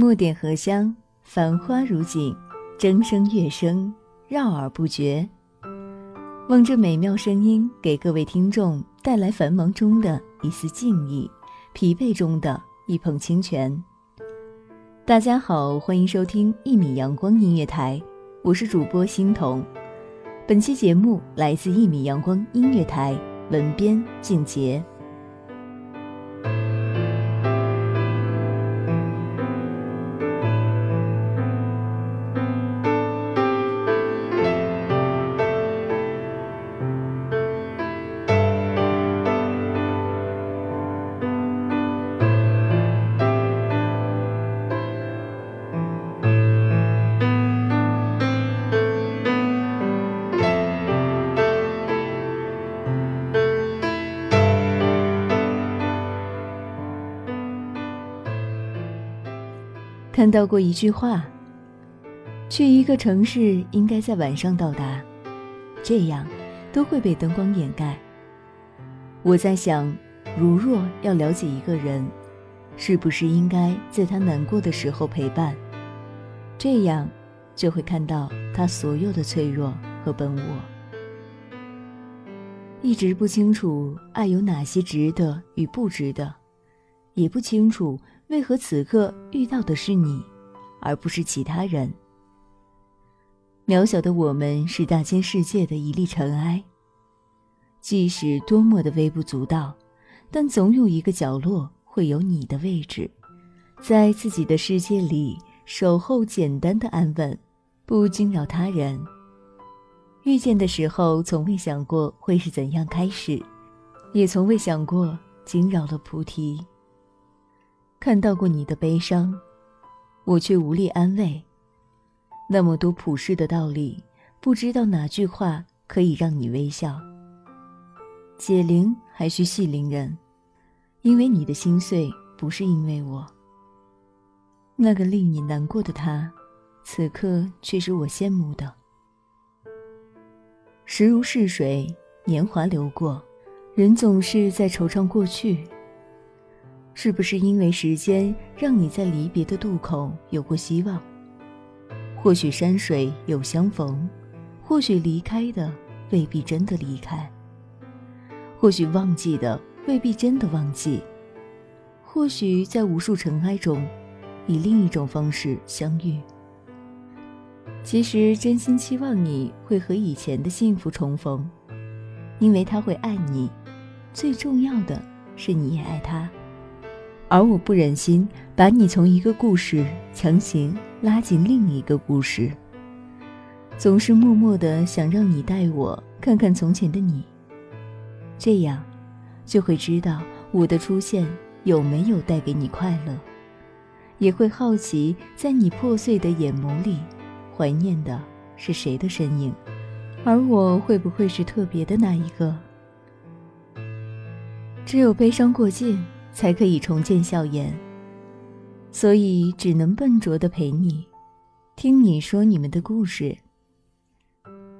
墨点荷香，繁花如锦，筝声乐声绕耳不绝。望这美妙声音，给各位听众带来繁忙中的一丝静意，疲惫中的一捧清泉。大家好，欢迎收听一米阳光音乐台，我是主播欣桐。本期节目来自一米阳光音乐台，文编静杰。看到过一句话：去一个城市应该在晚上到达，这样都会被灯光掩盖。我在想，如若要了解一个人，是不是应该在他难过的时候陪伴？这样就会看到他所有的脆弱和本我。一直不清楚爱有哪些值得与不值得，也不清楚。为何此刻遇到的是你，而不是其他人？渺小的我们是大千世界的一粒尘埃，即使多么的微不足道，但总有一个角落会有你的位置，在自己的世界里守候简单的安稳，不惊扰他人。遇见的时候，从未想过会是怎样开始，也从未想过惊扰了菩提。看到过你的悲伤，我却无力安慰。那么多普世的道理，不知道哪句话可以让你微笑。解铃还需系铃人，因为你的心碎不是因为我。那个令你难过的他，此刻却是我羡慕的。时如逝水，年华流过，人总是在惆怅过去。是不是因为时间让你在离别的渡口有过希望？或许山水有相逢，或许离开的未必真的离开，或许忘记的未必真的忘记，或许在无数尘埃中，以另一种方式相遇。其实真心期望你会和以前的幸福重逢，因为他会爱你，最重要的是你也爱他。而我不忍心把你从一个故事强行拉进另一个故事，总是默默的想让你带我看看从前的你，这样就会知道我的出现有没有带给你快乐，也会好奇在你破碎的眼眸里，怀念的是谁的身影，而我会不会是特别的那一个？只有悲伤过尽。才可以重见笑颜，所以只能笨拙的陪你，听你说你们的故事。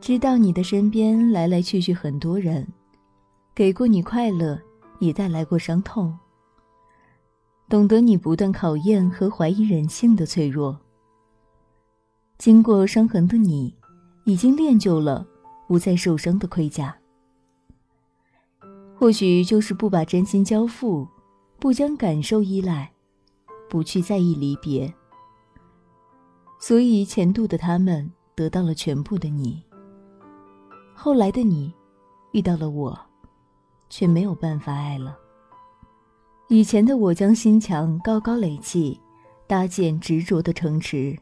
知道你的身边来来去去很多人，给过你快乐，也带来过伤痛。懂得你不断考验和怀疑人性的脆弱。经过伤痕的你，已经练就了不再受伤的盔甲。或许就是不把真心交付。不将感受依赖，不去在意离别，所以前度的他们得到了全部的你。后来的你，遇到了我，却没有办法爱了。以前的我将心墙高高垒起，搭建执着的城池，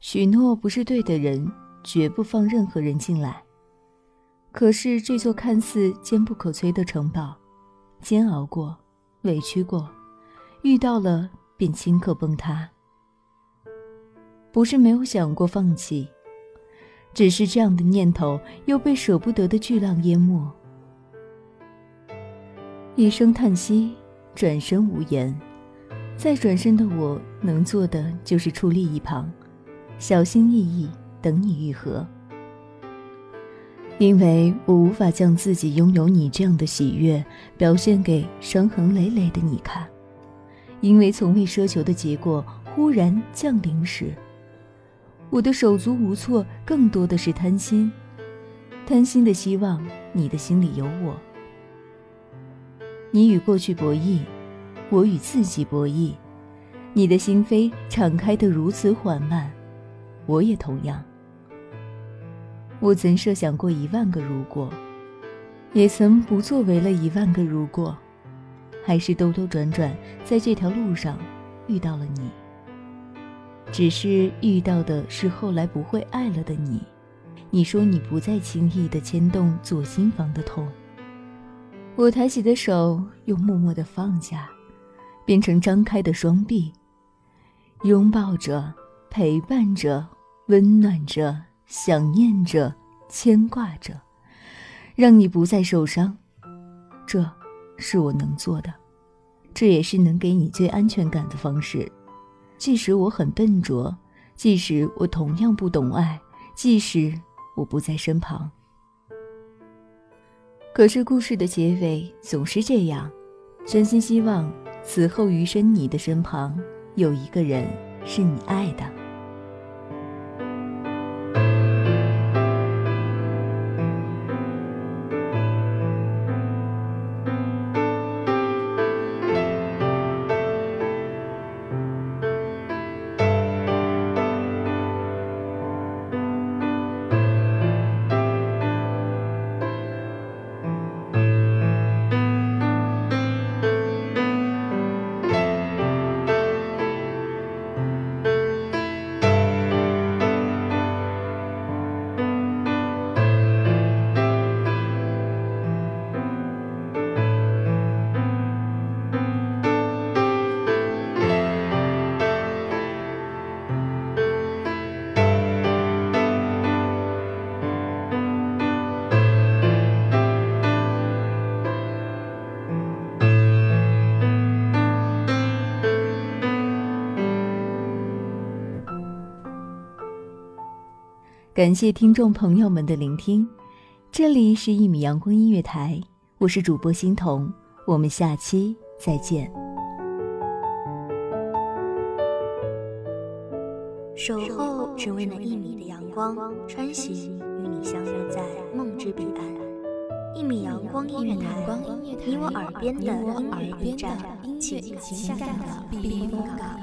许诺不是对的人，绝不放任何人进来。可是这座看似坚不可摧的城堡，煎熬过，委屈过，遇到了便顷刻崩塌。不是没有想过放弃，只是这样的念头又被舍不得的巨浪淹没。一声叹息，转身无言。再转身的我能做的就是矗立一旁，小心翼翼等你愈合。因为我无法将自己拥有你这样的喜悦表现给伤痕累累的你看，因为从未奢求的结果忽然降临时。我的手足无措，更多的是贪心，贪心的希望你的心里有我。你与过去博弈，我与自己博弈。你的心扉敞开的如此缓慢，我也同样。我曾设想过一万个如果，也曾不作为了一万个如果，还是兜兜转转在这条路上遇到了你。只是遇到的是后来不会爱了的你，你说你不再轻易的牵动左心房的痛，我抬起的手又默默的放下，变成张开的双臂，拥抱着，陪伴着，温暖着，想念着，牵挂着，让你不再受伤，这是我能做的，这也是能给你最安全感的方式。即使我很笨拙，即使我同样不懂爱，即使我不在身旁，可是故事的结尾总是这样。真心希望此后余生，你的身旁有一个人是你爱的。感谢听众朋友们的聆听，这里是《一米阳光音乐台》，我是主播欣桐，我们下期再见。守候只为那一米的阳光，穿行与你相约在梦之彼岸。一米阳光音乐台，你我耳边的音乐驿站，情感的避风港。